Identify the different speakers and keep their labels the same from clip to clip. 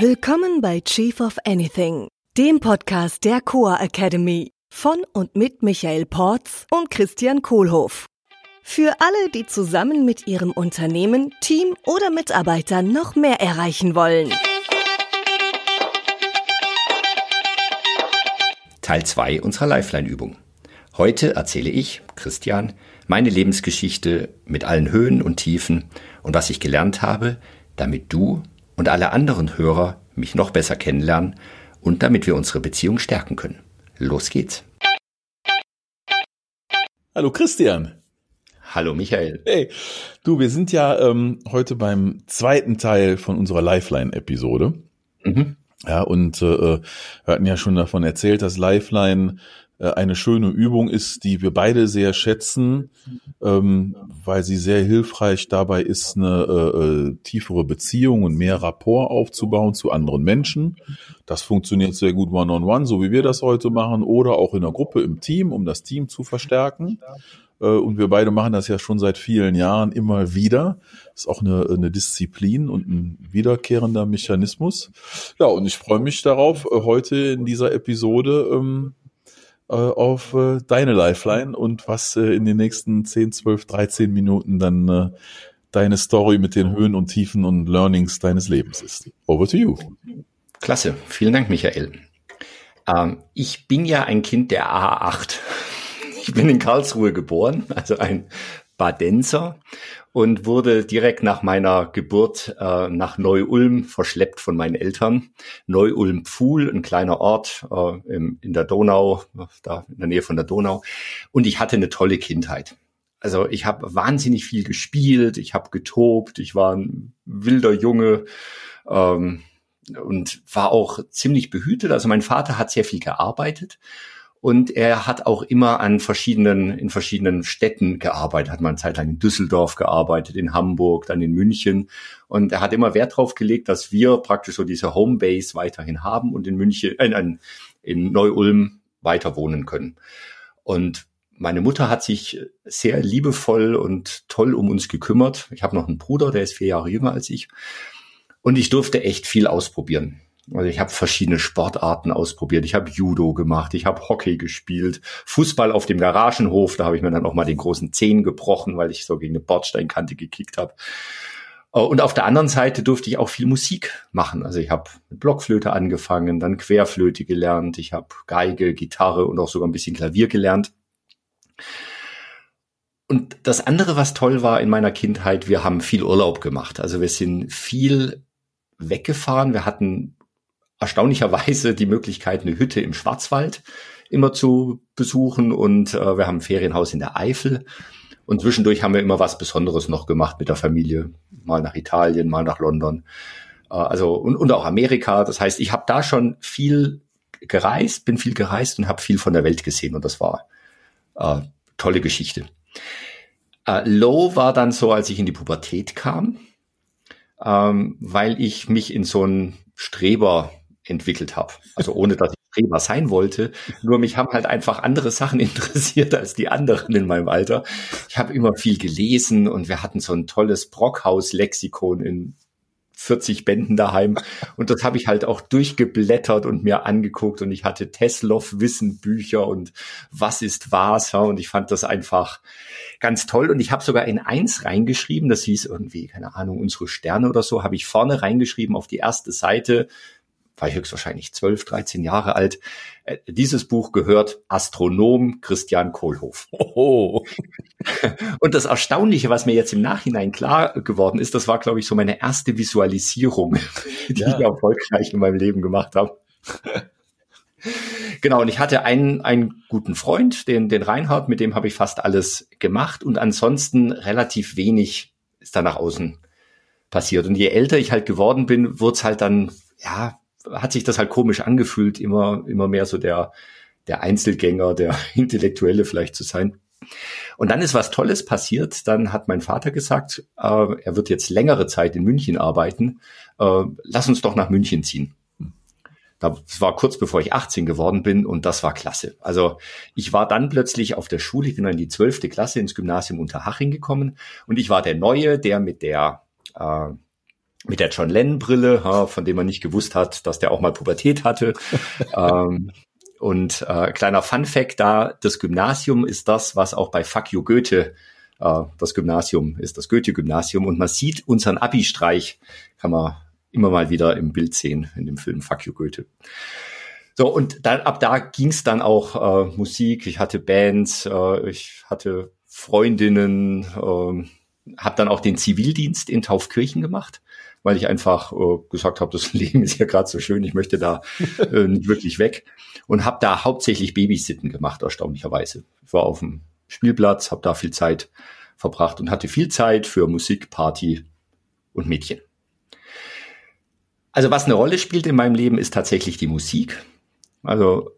Speaker 1: Willkommen bei Chief of Anything, dem Podcast der Coa Academy von und mit Michael Porz und Christian Kohlhoff. Für alle, die zusammen mit ihrem Unternehmen, Team oder Mitarbeitern noch mehr erreichen wollen.
Speaker 2: Teil 2 unserer Lifeline-Übung. Heute erzähle ich, Christian, meine Lebensgeschichte mit allen Höhen und Tiefen und was ich gelernt habe, damit du und alle anderen Hörer mich noch besser kennenlernen und damit wir unsere Beziehung stärken können. Los geht's.
Speaker 3: Hallo Christian.
Speaker 2: Hallo Michael.
Speaker 3: Hey, du, wir sind ja ähm, heute beim zweiten Teil von unserer Lifeline-Episode. Mhm. Ja, und äh, wir hatten ja schon davon erzählt, dass Lifeline äh, eine schöne Übung ist, die wir beide sehr schätzen, ähm, weil sie sehr hilfreich dabei ist, eine äh, äh, tiefere Beziehung und mehr Rapport aufzubauen zu anderen Menschen. Das funktioniert sehr gut one-on-one, -on -one, so wie wir das heute machen, oder auch in der Gruppe im Team, um das Team zu verstärken. Äh, und wir beide machen das ja schon seit vielen Jahren immer wieder. Ist auch eine, eine Disziplin und ein wiederkehrender Mechanismus. Ja, und ich freue mich darauf, äh, heute in dieser Episode ähm, äh, auf äh, deine Lifeline und was äh, in den nächsten 10, 12, 13 Minuten dann äh, deine Story mit den Höhen und Tiefen und Learnings deines Lebens ist. Over to you.
Speaker 2: Klasse. Vielen Dank, Michael. Ähm, ich bin ja ein Kind der A8. Ich bin in Karlsruhe geboren, also ein Badenser und wurde direkt nach meiner Geburt äh, nach Neu-Ulm verschleppt von meinen Eltern. Neu-Ulm-Pfuhl, ein kleiner Ort äh, im, in der Donau, da in der Nähe von der Donau. Und ich hatte eine tolle Kindheit. Also ich habe wahnsinnig viel gespielt, ich habe getobt, ich war ein wilder Junge ähm, und war auch ziemlich behütet. Also mein Vater hat sehr viel gearbeitet und er hat auch immer an verschiedenen, in verschiedenen Städten gearbeitet, hat mal eine Zeit lang in Düsseldorf gearbeitet, in Hamburg, dann in München. Und er hat immer Wert darauf gelegt, dass wir praktisch so diese Homebase weiterhin haben und in München, äh, in Neu-Ulm weiter wohnen können. Und meine Mutter hat sich sehr liebevoll und toll um uns gekümmert. Ich habe noch einen Bruder, der ist vier Jahre jünger als ich. Und ich durfte echt viel ausprobieren. Also ich habe verschiedene Sportarten ausprobiert. Ich habe Judo gemacht, ich habe Hockey gespielt, Fußball auf dem Garagenhof. Da habe ich mir dann auch mal den großen Zehen gebrochen, weil ich so gegen eine Bordsteinkante gekickt habe. Äh, und auf der anderen Seite durfte ich auch viel Musik machen. Also ich habe mit Blockflöte angefangen, dann Querflöte gelernt, ich habe Geige, Gitarre und auch sogar ein bisschen Klavier gelernt. Und das andere, was toll war in meiner Kindheit, wir haben viel Urlaub gemacht. Also wir sind viel weggefahren. Wir hatten erstaunlicherweise die Möglichkeit, eine Hütte im Schwarzwald immer zu besuchen und äh, wir haben ein Ferienhaus in der Eifel. Und zwischendurch haben wir immer was Besonderes noch gemacht mit der Familie. Mal nach Italien, mal nach London. Äh, also und, und auch Amerika. Das heißt, ich habe da schon viel gereist, bin viel gereist und habe viel von der Welt gesehen. Und das war äh, tolle Geschichte. Äh, Low war dann so, als ich in die Pubertät kam, ähm, weil ich mich in so einen Streber entwickelt habe. Also ohne dass ich Streber sein wollte. Nur mich haben halt einfach andere Sachen interessiert als die anderen in meinem Alter. Ich habe immer viel gelesen und wir hatten so ein tolles Brockhaus-Lexikon in 40 Bänden daheim. Und das habe ich halt auch durchgeblättert und mir angeguckt. Und ich hatte Tesloff Wissen Bücher und was ist was ja, und ich fand das einfach ganz toll. Und ich habe sogar in eins reingeschrieben, das hieß irgendwie keine Ahnung unsere Sterne oder so, habe ich vorne reingeschrieben auf die erste Seite war ich höchstwahrscheinlich 12, 13 Jahre alt. Äh, dieses Buch gehört Astronom Christian Kohlhoff. Oh. Und das Erstaunliche, was mir jetzt im Nachhinein klar geworden ist, das war, glaube ich, so meine erste Visualisierung, die ja. ich erfolgreich in meinem Leben gemacht habe. Genau, und ich hatte einen, einen guten Freund, den, den Reinhard, mit dem habe ich fast alles gemacht und ansonsten relativ wenig ist da nach außen passiert. Und je älter ich halt geworden bin, wurde es halt dann, ja, hat sich das halt komisch angefühlt, immer, immer mehr so der, der Einzelgänger, der Intellektuelle vielleicht zu sein. Und dann ist was Tolles passiert. Dann hat mein Vater gesagt, äh, er wird jetzt längere Zeit in München arbeiten. Äh, lass uns doch nach München ziehen. Das war kurz bevor ich 18 geworden bin und das war klasse. Also ich war dann plötzlich auf der Schule, ich bin dann in die zwölfte Klasse ins Gymnasium Unterhaching gekommen und ich war der Neue, der mit der äh, mit der John Lennon Brille, von dem man nicht gewusst hat, dass der auch mal Pubertät hatte. ähm, und äh, kleiner Fun Fact da, das Gymnasium ist das, was auch bei Fuck You Goethe äh, das Gymnasium ist, das Goethe-Gymnasium. Und man sieht unseren Abi-Streich, kann man immer mal wieder im Bild sehen, in dem Film Fuck You Goethe. So, und dann, ab da ging es dann auch äh, Musik. Ich hatte Bands, äh, ich hatte Freundinnen, äh, habe dann auch den Zivildienst in Taufkirchen gemacht weil ich einfach äh, gesagt habe, das Leben ist ja gerade so schön, ich möchte da äh, nicht wirklich weg und habe da hauptsächlich Babysitten gemacht, erstaunlicherweise. Ich war auf dem Spielplatz, habe da viel Zeit verbracht und hatte viel Zeit für Musik, Party und Mädchen. Also was eine Rolle spielt in meinem Leben, ist tatsächlich die Musik. Also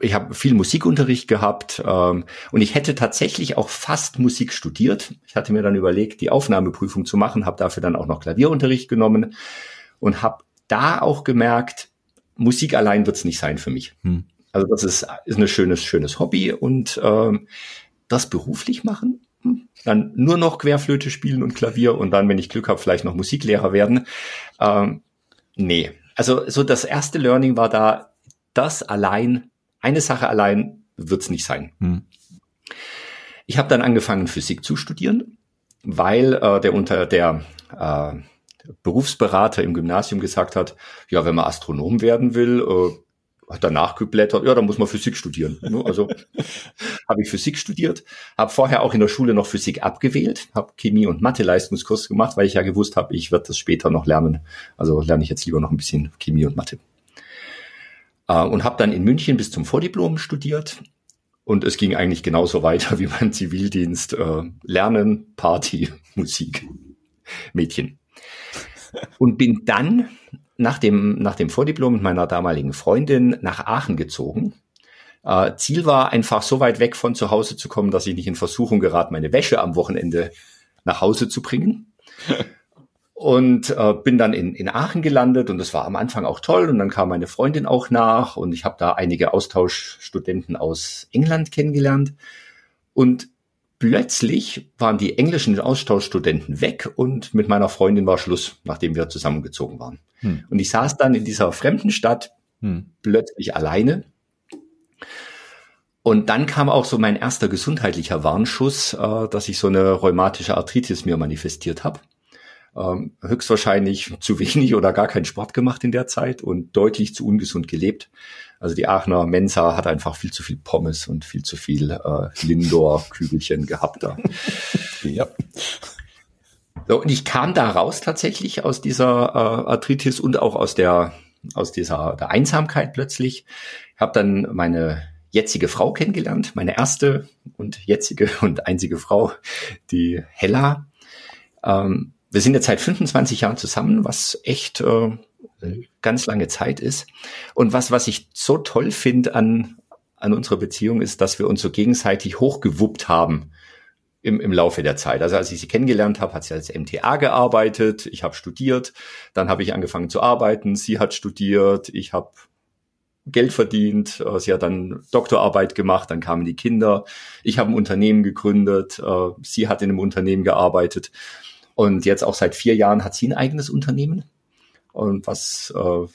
Speaker 2: ich habe viel Musikunterricht gehabt ähm, und ich hätte tatsächlich auch fast Musik studiert. Ich hatte mir dann überlegt, die Aufnahmeprüfung zu machen, habe dafür dann auch noch Klavierunterricht genommen und habe da auch gemerkt, Musik allein wird's nicht sein für mich. Hm. Also das ist, ist ein schönes, schönes Hobby und ähm, das beruflich machen, hm, dann nur noch Querflöte spielen und Klavier und dann, wenn ich Glück habe, vielleicht noch Musiklehrer werden. Ähm, nee, also so das erste Learning war da, das allein eine Sache allein wird's nicht sein. Hm. Ich habe dann angefangen, Physik zu studieren, weil äh, der unter der äh, Berufsberater im Gymnasium gesagt hat, ja, wenn man Astronom werden will, äh, hat danach geblättert, ja, dann muss man Physik studieren. Ne, also habe ich Physik studiert, habe vorher auch in der Schule noch Physik abgewählt, habe Chemie und Mathe Leistungskurs gemacht, weil ich ja gewusst habe, ich werde das später noch lernen. Also lerne ich jetzt lieber noch ein bisschen Chemie und Mathe. Äh, und habe dann in München bis zum Vordiplom studiert. Und es ging eigentlich genauso weiter wie beim Zivildienst. Äh, Lernen, Party, Musik, Mädchen. Und bin dann nach dem, nach dem Vordiplom mit meiner damaligen Freundin nach Aachen gezogen. Äh, Ziel war einfach so weit weg von zu Hause zu kommen, dass ich nicht in Versuchung gerate, meine Wäsche am Wochenende nach Hause zu bringen. und äh, bin dann in, in Aachen gelandet und das war am Anfang auch toll und dann kam meine Freundin auch nach und ich habe da einige Austauschstudenten aus England kennengelernt und plötzlich waren die englischen Austauschstudenten weg und mit meiner Freundin war Schluss, nachdem wir zusammengezogen waren. Hm. Und ich saß dann in dieser fremden Stadt hm. plötzlich alleine und dann kam auch so mein erster gesundheitlicher Warnschuss, äh, dass ich so eine rheumatische Arthritis mir manifestiert habe ähm, höchstwahrscheinlich zu wenig oder gar keinen Sport gemacht in der Zeit und deutlich zu ungesund gelebt. Also die Aachener Mensa hat einfach viel zu viel Pommes und viel zu viel äh, Lindor-Kügelchen gehabt da. ja. So, und ich kam da raus tatsächlich aus dieser äh, Arthritis und auch aus der aus dieser der Einsamkeit plötzlich. Ich habe dann meine jetzige Frau kennengelernt, meine erste und jetzige und einzige Frau, die Hella. Ähm, wir sind jetzt seit 25 Jahren zusammen, was echt äh, ganz lange Zeit ist. Und was, was ich so toll finde an, an unserer Beziehung ist, dass wir uns so gegenseitig hochgewuppt haben im, im Laufe der Zeit. Also als ich sie kennengelernt habe, hat sie als MTA gearbeitet, ich habe studiert, dann habe ich angefangen zu arbeiten, sie hat studiert, ich habe Geld verdient, äh, sie hat dann Doktorarbeit gemacht, dann kamen die Kinder, ich habe ein Unternehmen gegründet, äh, sie hat in einem Unternehmen gearbeitet. Und jetzt auch seit vier Jahren hat sie ein eigenes Unternehmen. Und was, äh,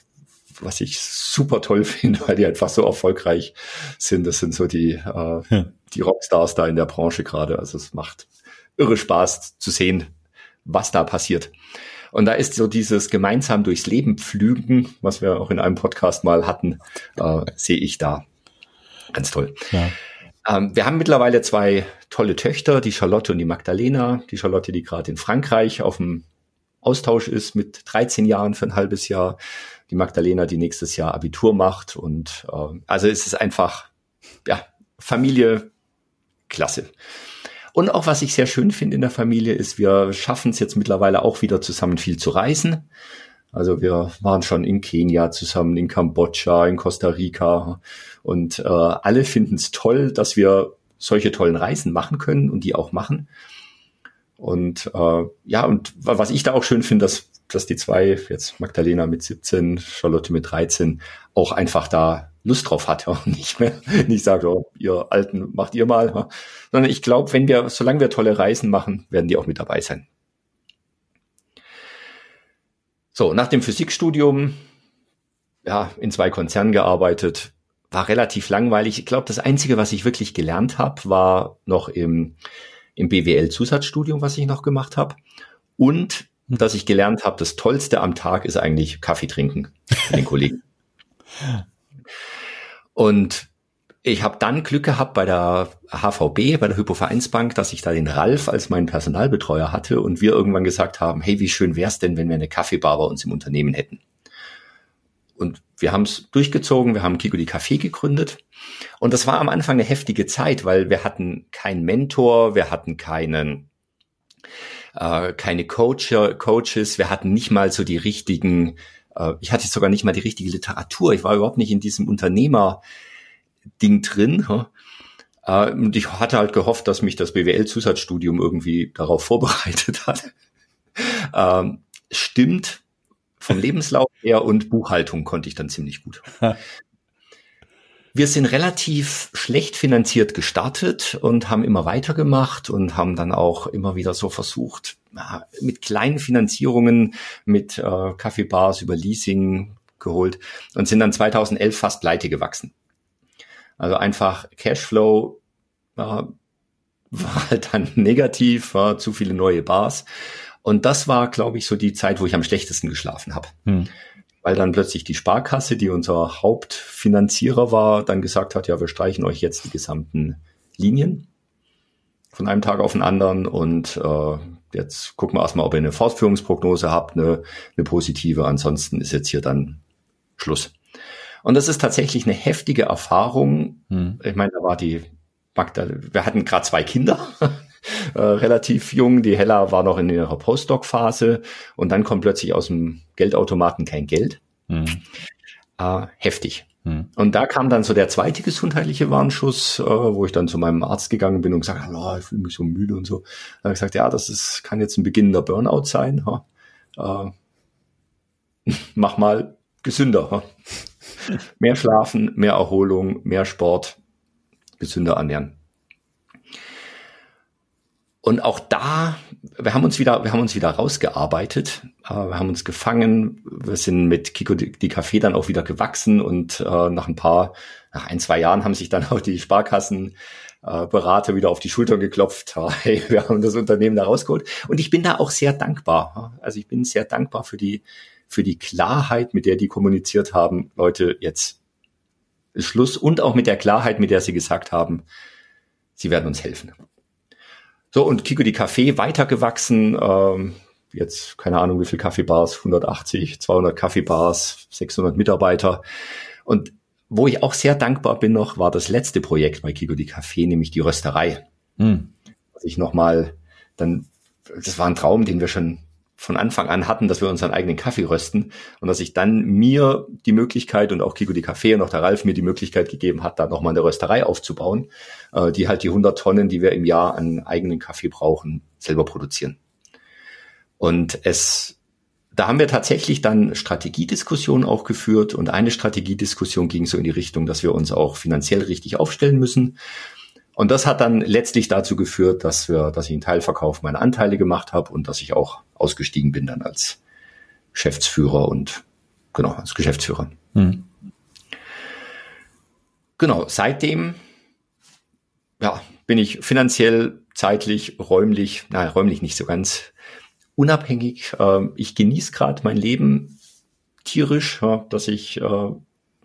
Speaker 2: was ich super toll finde, weil die einfach so erfolgreich sind. Das sind so die, äh, ja. die Rockstars da in der Branche gerade. Also es macht irre Spaß zu sehen, was da passiert. Und da ist so dieses gemeinsam durchs Leben pflügen, was wir auch in einem Podcast mal hatten, äh, sehe ich da. Ganz toll. Ja. Ähm, wir haben mittlerweile zwei tolle Töchter, die Charlotte und die Magdalena. Die Charlotte, die gerade in Frankreich auf dem Austausch ist mit 13 Jahren für ein halbes Jahr. Die Magdalena, die nächstes Jahr Abitur macht. Und äh, also es ist einfach, ja, Familie, klasse. Und auch was ich sehr schön finde in der Familie ist, wir schaffen es jetzt mittlerweile auch wieder zusammen viel zu reisen. Also wir waren schon in Kenia zusammen, in Kambodscha, in Costa Rica und äh, alle finden es toll, dass wir solche tollen Reisen machen können und die auch machen. Und äh, ja, und was ich da auch schön finde, dass, dass die zwei, jetzt Magdalena mit 17, Charlotte mit 13, auch einfach da Lust drauf hat und nicht mehr nicht sagt, oh, ihr Alten macht ihr mal, sondern ich glaube, wenn wir, solange wir tolle Reisen machen, werden die auch mit dabei sein. So, nach dem Physikstudium, ja, in zwei Konzernen gearbeitet, war relativ langweilig. Ich glaube, das Einzige, was ich wirklich gelernt habe, war noch im, im BWL-Zusatzstudium, was ich noch gemacht habe. Und hm. dass ich gelernt habe, das Tollste am Tag ist eigentlich Kaffee trinken mit den Kollegen. Und ich habe dann Glück gehabt bei der HVB, bei der Hypovereinsbank, dass ich da den Ralf als meinen Personalbetreuer hatte und wir irgendwann gesagt haben, hey, wie schön wär's denn, wenn wir eine Kaffeebar bei uns im Unternehmen hätten. Und wir haben es durchgezogen, wir haben Kiko die Café gegründet. Und das war am Anfang eine heftige Zeit, weil wir hatten keinen Mentor, wir hatten keinen, äh, keine Coach, Coaches, wir hatten nicht mal so die richtigen, äh, ich hatte sogar nicht mal die richtige Literatur. Ich war überhaupt nicht in diesem Unternehmer-Ding drin. Äh, und ich hatte halt gehofft, dass mich das BWL-Zusatzstudium irgendwie darauf vorbereitet hat. Ähm, stimmt, vom Lebenslauf her und Buchhaltung konnte ich dann ziemlich gut. Wir sind relativ schlecht finanziert gestartet und haben immer weitergemacht und haben dann auch immer wieder so versucht, mit kleinen Finanzierungen, mit äh, Kaffeebars über Leasing geholt und sind dann 2011 fast pleite gewachsen. Also einfach Cashflow äh, war halt dann negativ, war zu viele neue Bars und das war, glaube ich, so die Zeit, wo ich am schlechtesten geschlafen habe. Hm. Weil dann plötzlich die Sparkasse, die unser Hauptfinanzierer war, dann gesagt hat, ja, wir streichen euch jetzt die gesamten Linien von einem Tag auf den anderen und äh, jetzt gucken wir erstmal, ob ihr eine Fortführungsprognose habt, eine, eine positive. Ansonsten ist jetzt hier dann Schluss. Und das ist tatsächlich eine heftige Erfahrung. Hm. Ich meine, da war die Magda, wir hatten gerade zwei Kinder. äh, relativ jung. Die Hella war noch in ihrer Postdoc-Phase und dann kommt plötzlich aus dem Geldautomaten kein Geld. Mhm. Äh, heftig. Mhm. Und da kam dann so der zweite gesundheitliche Warnschuss, äh, wo ich dann zu meinem Arzt gegangen bin und gesagt habe, oh, ich fühle mich so müde und so. Da habe ich gesagt, ja, das ist, kann jetzt ein beginnender Burnout sein. Äh, mach mal gesünder. mehr schlafen, mehr Erholung, mehr Sport, gesünder ernähren. Und auch da, wir haben uns wieder, wir haben uns wieder rausgearbeitet, äh, wir haben uns gefangen, wir sind mit Kiko die, Café dann auch wieder gewachsen und äh, nach ein paar, nach ein, zwei Jahren haben sich dann auch die Sparkassenberater äh, wieder auf die Schultern geklopft. Hey, wir haben das Unternehmen da rausgeholt. Und ich bin da auch sehr dankbar. Also ich bin sehr dankbar für die, für die Klarheit, mit der die kommuniziert haben, Leute, jetzt ist Schluss und auch mit der Klarheit, mit der sie gesagt haben, sie werden uns helfen. So, und Kiko die Café weitergewachsen. Ähm, jetzt, keine Ahnung, wie viel Kaffeebars, 180, 200 Kaffeebars, 600 Mitarbeiter. Und wo ich auch sehr dankbar bin noch, war das letzte Projekt bei Kiko die Café, nämlich die Rösterei. Hm. Was ich nochmal, dann, das war ein Traum, den wir schon von Anfang an hatten, dass wir unseren eigenen Kaffee rösten und dass ich dann mir die Möglichkeit und auch Kiko die Kaffee und auch der Ralf mir die Möglichkeit gegeben hat, da nochmal eine Rösterei aufzubauen, äh, die halt die 100 Tonnen, die wir im Jahr an eigenen Kaffee brauchen, selber produzieren. Und es, da haben wir tatsächlich dann Strategiediskussionen auch geführt und eine Strategiediskussion ging so in die Richtung, dass wir uns auch finanziell richtig aufstellen müssen und das hat dann letztlich dazu geführt, dass wir, dass ich einen Teilverkauf meiner Anteile gemacht habe und dass ich auch ausgestiegen bin dann als Geschäftsführer und genau als Geschäftsführer. Mhm. Genau, seitdem ja, bin ich finanziell, zeitlich, räumlich, nein, räumlich nicht so ganz unabhängig. Ähm, ich genieße gerade mein Leben tierisch, dass ich äh,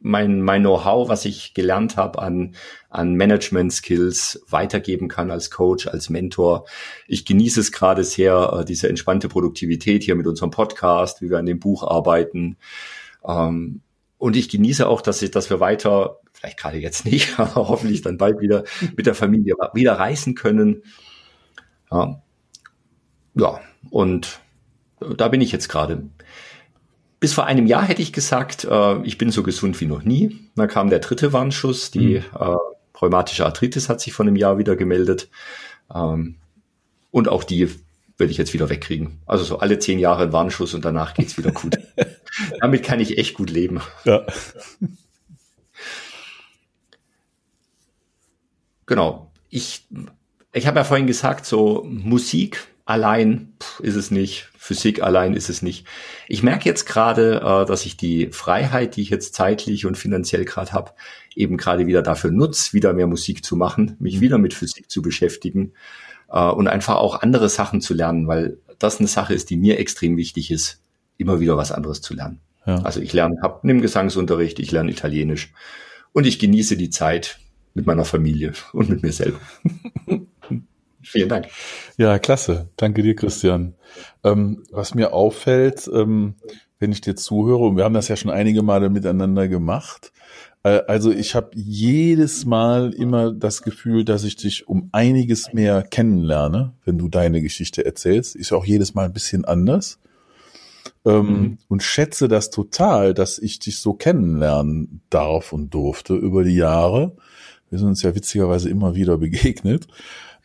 Speaker 2: mein, mein Know-how, was ich gelernt habe an, an Management-Skills weitergeben kann als Coach, als Mentor. Ich genieße es gerade sehr, äh, diese entspannte Produktivität hier mit unserem Podcast, wie wir an dem Buch arbeiten. Ähm, und ich genieße auch, dass, ich, dass wir weiter, vielleicht gerade jetzt nicht, aber hoffentlich dann bald wieder mit der Familie wieder reisen können. Ja, ja und da bin ich jetzt gerade. Bis vor einem Jahr hätte ich gesagt, äh, ich bin so gesund wie noch nie. Dann kam der dritte Warnschuss, die mhm. äh, rheumatische Arthritis hat sich von einem Jahr wieder gemeldet. Ähm, und auch die würde ich jetzt wieder wegkriegen. Also so alle zehn Jahre ein Warnschuss und danach geht's wieder gut. Damit kann ich echt gut leben. Ja. Genau. Ich, ich habe ja vorhin gesagt, so Musik allein pff, ist es nicht, Physik allein ist es nicht. Ich merke jetzt gerade, äh, dass ich die Freiheit, die ich jetzt zeitlich und finanziell gerade habe, eben gerade wieder dafür nutze, wieder mehr Musik zu machen, mich mhm. wieder mit Physik zu beschäftigen äh, und einfach auch andere Sachen zu lernen, weil das eine Sache ist, die mir extrem wichtig ist, immer wieder was anderes zu lernen. Ja. Also ich lerne, hab nimm Gesangsunterricht, ich lerne Italienisch und ich genieße die Zeit mit meiner Familie und mit mir selber. Vielen Dank.
Speaker 3: Ja, klasse. Danke dir, Christian. Ähm, was mir auffällt, ähm, wenn ich dir zuhöre, und wir haben das ja schon einige Male miteinander gemacht, äh, also ich habe jedes Mal immer das Gefühl, dass ich dich um einiges mehr kennenlerne, wenn du deine Geschichte erzählst. Ist ja auch jedes Mal ein bisschen anders. Ähm, mhm. Und schätze das total, dass ich dich so kennenlernen darf und durfte über die Jahre. Wir sind uns ja witzigerweise immer wieder begegnet.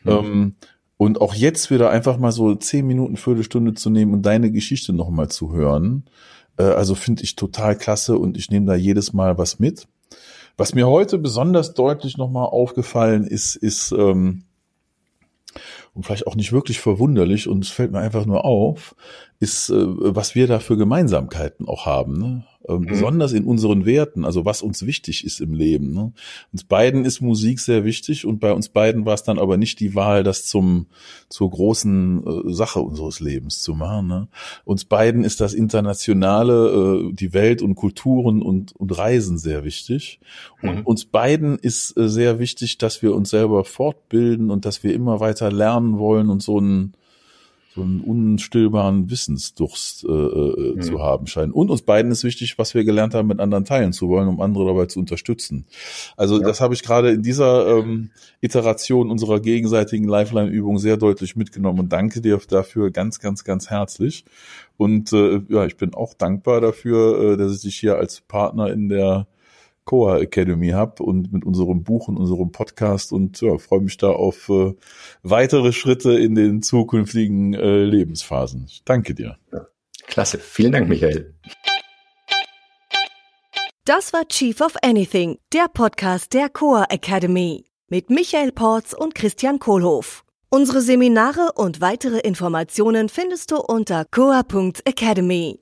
Speaker 3: Mhm. Ähm, und auch jetzt wieder einfach mal so zehn Minuten, Viertelstunde zu nehmen und deine Geschichte nochmal zu hören. Äh, also finde ich total klasse und ich nehme da jedes Mal was mit. Was mir heute besonders deutlich nochmal aufgefallen ist, ist, ähm, und vielleicht auch nicht wirklich verwunderlich und es fällt mir einfach nur auf, ist, äh, was wir da für Gemeinsamkeiten auch haben. Ne? Ähm, mhm. Besonders in unseren Werten, also was uns wichtig ist im Leben. Ne? Uns beiden ist Musik sehr wichtig und bei uns beiden war es dann aber nicht die Wahl, das zum zur großen äh, Sache unseres Lebens zu machen. Ne? Uns beiden ist das Internationale, äh, die Welt und Kulturen und, und Reisen sehr wichtig. Und mhm. uns beiden ist äh, sehr wichtig, dass wir uns selber fortbilden und dass wir immer weiter lernen wollen und so ein so einen unstillbaren Wissensdurst äh, äh, mhm. zu haben scheinen. Und uns beiden ist wichtig, was wir gelernt haben, mit anderen teilen zu wollen, um andere dabei zu unterstützen. Also ja. das habe ich gerade in dieser ähm, Iteration unserer gegenseitigen Lifeline-Übung sehr deutlich mitgenommen und danke dir dafür ganz, ganz, ganz herzlich. Und äh, ja, ich bin auch dankbar dafür, äh, dass ich dich hier als Partner in der Coa Academy habe und mit unserem Buch und unserem Podcast und ja, freue mich da auf äh, weitere Schritte in den zukünftigen äh, Lebensphasen. Ich danke dir.
Speaker 2: Klasse. Vielen Dank, Michael.
Speaker 1: Das war Chief of Anything, der Podcast der Coa Academy mit Michael Porz und Christian Kohlhoff. Unsere Seminare und weitere Informationen findest du unter coa.academy.